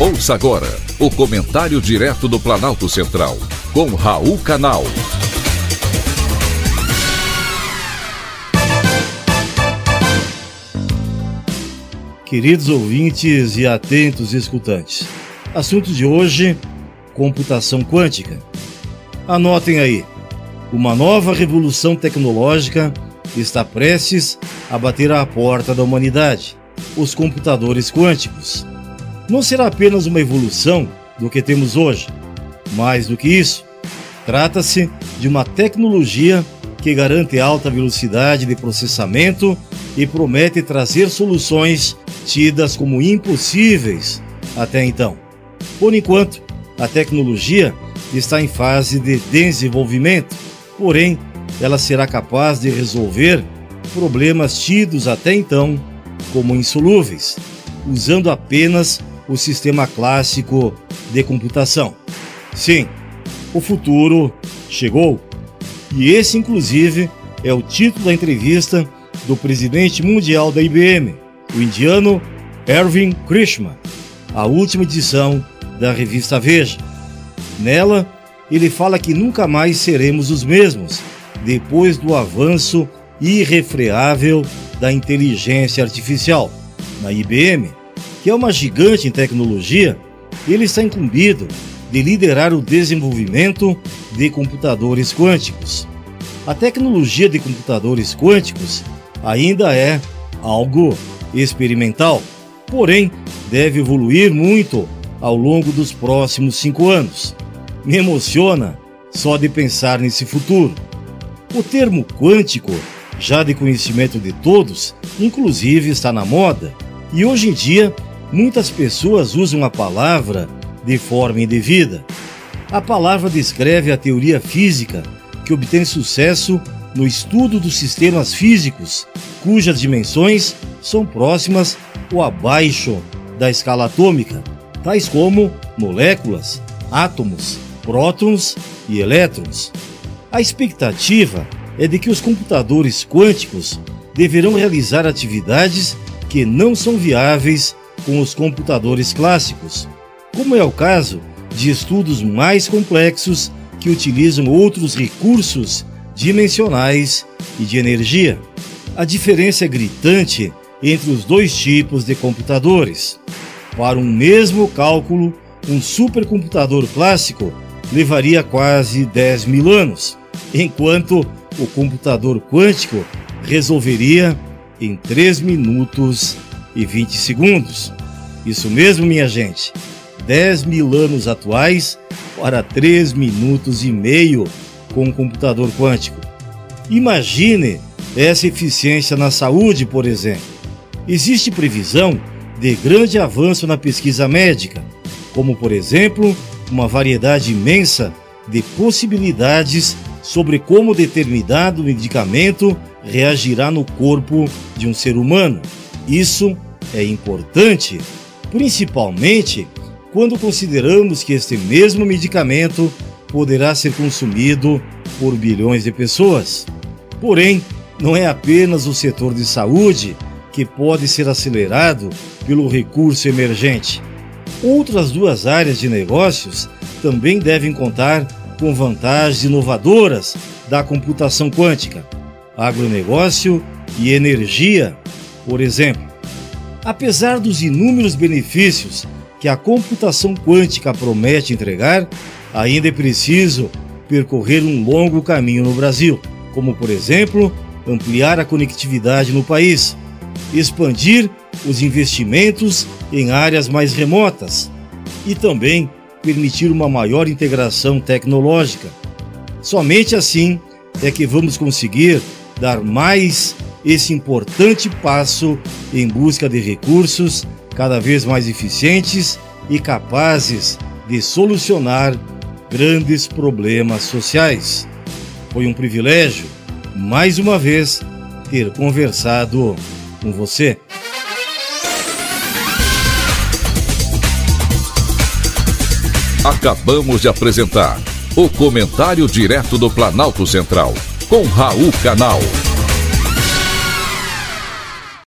Ouça agora o comentário direto do Planalto Central, com Raul Canal. Queridos ouvintes e atentos escutantes, assunto de hoje: computação quântica. Anotem aí, uma nova revolução tecnológica está prestes a bater à porta da humanidade: os computadores quânticos não será apenas uma evolução do que temos hoje. Mais do que isso, trata-se de uma tecnologia que garante alta velocidade de processamento e promete trazer soluções tidas como impossíveis até então. Por enquanto, a tecnologia está em fase de desenvolvimento, porém, ela será capaz de resolver problemas tidos até então como insolúveis, usando apenas o sistema clássico de computação. Sim, o futuro chegou. E esse, inclusive, é o título da entrevista do presidente mundial da IBM, o indiano Erwin Krishna, a última edição da revista Veja. Nela, ele fala que nunca mais seremos os mesmos depois do avanço irrefreável da inteligência artificial. Na IBM, que é uma gigante em tecnologia, ele está incumbido de liderar o desenvolvimento de computadores quânticos. A tecnologia de computadores quânticos ainda é algo experimental, porém deve evoluir muito ao longo dos próximos cinco anos. Me emociona só de pensar nesse futuro. O termo quântico, já de conhecimento de todos, inclusive está na moda, e hoje em dia Muitas pessoas usam a palavra de forma indevida. A palavra descreve a teoria física que obtém sucesso no estudo dos sistemas físicos cujas dimensões são próximas ou abaixo da escala atômica, tais como moléculas, átomos, prótons e elétrons. A expectativa é de que os computadores quânticos deverão realizar atividades que não são viáveis com os computadores clássicos, como é o caso de estudos mais complexos que utilizam outros recursos dimensionais e de energia. A diferença é gritante entre os dois tipos de computadores. Para um mesmo cálculo, um supercomputador clássico levaria quase 10 mil anos, enquanto o computador quântico resolveria em 3 minutos e 20 segundos. Isso mesmo, minha gente. 10 mil anos atuais para 3 minutos e meio com um computador quântico. Imagine essa eficiência na saúde, por exemplo. Existe previsão de grande avanço na pesquisa médica, como, por exemplo, uma variedade imensa de possibilidades sobre como determinado medicamento reagirá no corpo de um ser humano. Isso é importante, principalmente quando consideramos que este mesmo medicamento poderá ser consumido por bilhões de pessoas. Porém, não é apenas o setor de saúde que pode ser acelerado pelo recurso emergente. Outras duas áreas de negócios também devem contar com vantagens inovadoras da computação quântica: agronegócio e energia, por exemplo. Apesar dos inúmeros benefícios que a computação quântica promete entregar, ainda é preciso percorrer um longo caminho no Brasil, como, por exemplo, ampliar a conectividade no país, expandir os investimentos em áreas mais remotas e também permitir uma maior integração tecnológica. Somente assim é que vamos conseguir dar mais esse importante passo em busca de recursos cada vez mais eficientes e capazes de solucionar grandes problemas sociais. Foi um privilégio, mais uma vez, ter conversado com você. Acabamos de apresentar o Comentário Direto do Planalto Central, com Raul Canal.